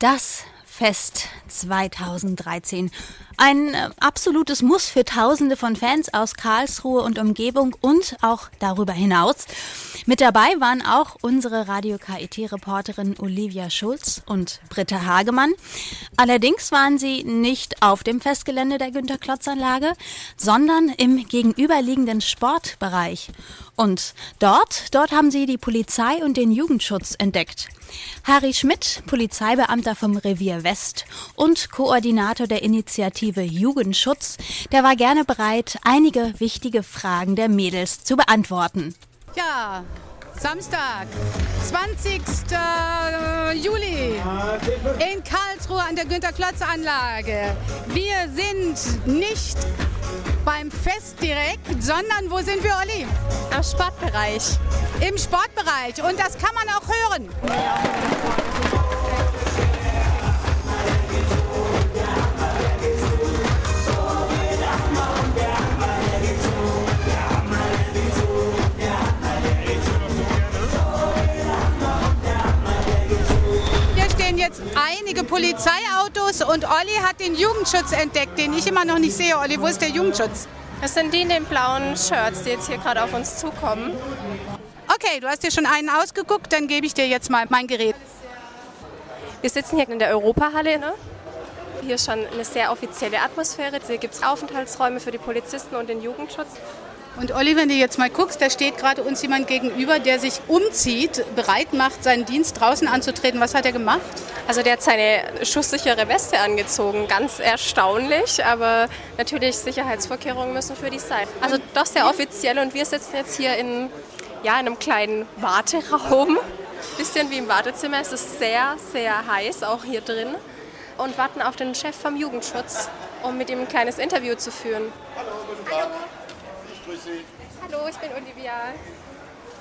Das Fest 2013. Ein äh, absolutes Muss für Tausende von Fans aus Karlsruhe und Umgebung und auch darüber hinaus. Mit dabei waren auch unsere Radio KIT-Reporterin Olivia Schulz und Britta Hagemann. Allerdings waren sie nicht auf dem Festgelände der Günter-Klotz-Anlage, sondern im gegenüberliegenden Sportbereich. Und dort, dort haben sie die Polizei und den Jugendschutz entdeckt. Harry Schmidt, Polizeibeamter vom Revier West und Koordinator der Initiative Jugendschutz, der war gerne bereit, einige wichtige Fragen der Mädels zu beantworten. Ja, Samstag, 20. Juli in Karlsruhe an der Günter-Klotz-Anlage. Wir sind nicht beim Fest direkt, sondern wo sind wir, Olli? Am Sportbereich. Im Sportbereich und das kann man auch hören. Ja. Jetzt einige Polizeiautos und Olli hat den Jugendschutz entdeckt, den ich immer noch nicht sehe. Olli, wo ist der Jugendschutz? Das sind die in den blauen Shirts, die jetzt hier gerade auf uns zukommen. Okay, du hast dir schon einen ausgeguckt, dann gebe ich dir jetzt mal mein Gerät. Wir sitzen hier in der Europahalle. Ne? Hier ist schon eine sehr offizielle Atmosphäre. Hier gibt es Aufenthaltsräume für die Polizisten und den Jugendschutz. Und Olli, wenn du jetzt mal guckst, da steht gerade uns jemand gegenüber, der sich umzieht, bereit macht, seinen Dienst draußen anzutreten. Was hat er gemacht? Also der hat seine schusssichere Weste angezogen. Ganz erstaunlich, aber natürlich Sicherheitsvorkehrungen müssen für die sein. Also doch sehr offiziell und wir sitzen jetzt hier in, ja, in einem kleinen Warteraum. Bisschen wie im Wartezimmer. Es ist sehr, sehr heiß, auch hier drin. Und warten auf den Chef vom Jugendschutz, um mit ihm ein kleines Interview zu führen. Hallo, guten Tag. Hallo. Grüß Sie. Hallo, ich bin Olivia.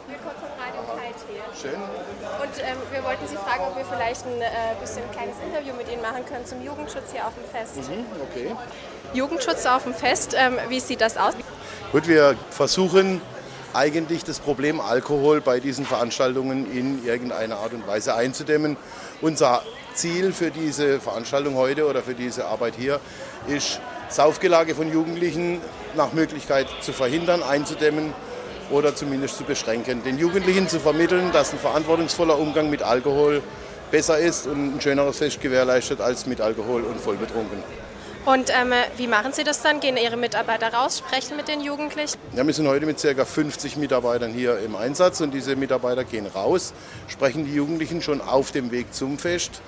Wir kommen vom Radio KIT. Schön. Und ähm, wir wollten Sie fragen, ob wir vielleicht ein äh, bisschen ein kleines Interview mit Ihnen machen können zum Jugendschutz hier auf dem Fest. Mhm, okay. Jugendschutz auf dem Fest, ähm, wie sieht das aus? Gut, wir versuchen eigentlich das Problem Alkohol bei diesen Veranstaltungen in irgendeiner Art und Weise einzudämmen. Unser Ziel für diese Veranstaltung heute oder für diese Arbeit hier ist, Saufgelage von Jugendlichen nach Möglichkeit zu verhindern, einzudämmen oder zumindest zu beschränken. Den Jugendlichen zu vermitteln, dass ein verantwortungsvoller Umgang mit Alkohol besser ist und ein schöneres Fest gewährleistet als mit Alkohol und vollbetrunken. Und ähm, wie machen Sie das dann? Gehen Ihre Mitarbeiter raus, sprechen mit den Jugendlichen? Ja, wir sind heute mit ca. 50 Mitarbeitern hier im Einsatz und diese Mitarbeiter gehen raus, sprechen die Jugendlichen schon auf dem Weg zum Fest,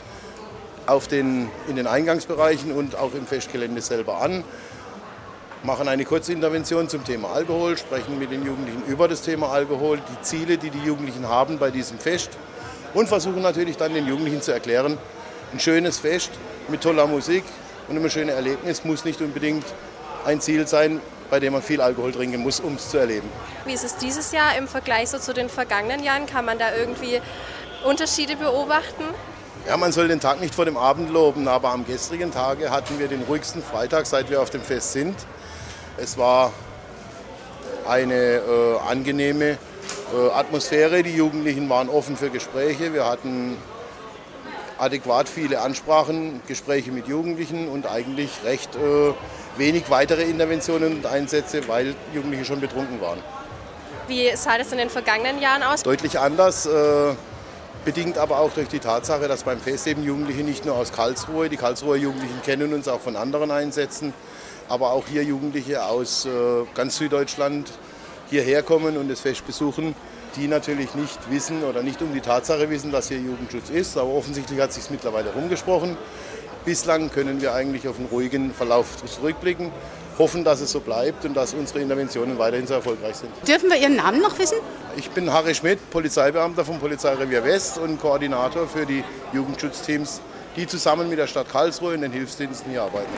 auf den, in den Eingangsbereichen und auch im Festgelände selber an, machen eine Kurzintervention zum Thema Alkohol, sprechen mit den Jugendlichen über das Thema Alkohol, die Ziele, die die Jugendlichen haben bei diesem Fest und versuchen natürlich dann den Jugendlichen zu erklären, ein schönes Fest mit toller Musik und einem schönen Erlebnis muss nicht unbedingt ein Ziel sein, bei dem man viel Alkohol trinken muss, um es zu erleben. Wie ist es dieses Jahr im Vergleich so zu den vergangenen Jahren? Kann man da irgendwie Unterschiede beobachten? Ja, man soll den Tag nicht vor dem Abend loben, aber am gestrigen Tage hatten wir den ruhigsten Freitag, seit wir auf dem Fest sind. Es war eine äh, angenehme äh, Atmosphäre. Die Jugendlichen waren offen für Gespräche. Wir hatten adäquat viele Ansprachen, Gespräche mit Jugendlichen und eigentlich recht äh, wenig weitere Interventionen und Einsätze, weil Jugendliche schon betrunken waren. Wie sah das in den vergangenen Jahren aus? Deutlich anders. Äh, bedingt aber auch durch die Tatsache, dass beim Fest eben Jugendliche nicht nur aus Karlsruhe, die Karlsruher Jugendlichen kennen uns auch von anderen Einsätzen, aber auch hier Jugendliche aus äh, ganz Süddeutschland hierher kommen und das Fest besuchen, die natürlich nicht wissen oder nicht um die Tatsache wissen, dass hier Jugendschutz ist. Aber offensichtlich hat sich mittlerweile rumgesprochen. Bislang können wir eigentlich auf einen ruhigen Verlauf zurückblicken, hoffen, dass es so bleibt und dass unsere Interventionen weiterhin so erfolgreich sind. Dürfen wir Ihren Namen noch wissen? Ich bin Harry Schmidt, Polizeibeamter vom Polizeirevier West und Koordinator für die Jugendschutzteams, die zusammen mit der Stadt Karlsruhe in den Hilfsdiensten hier arbeiten.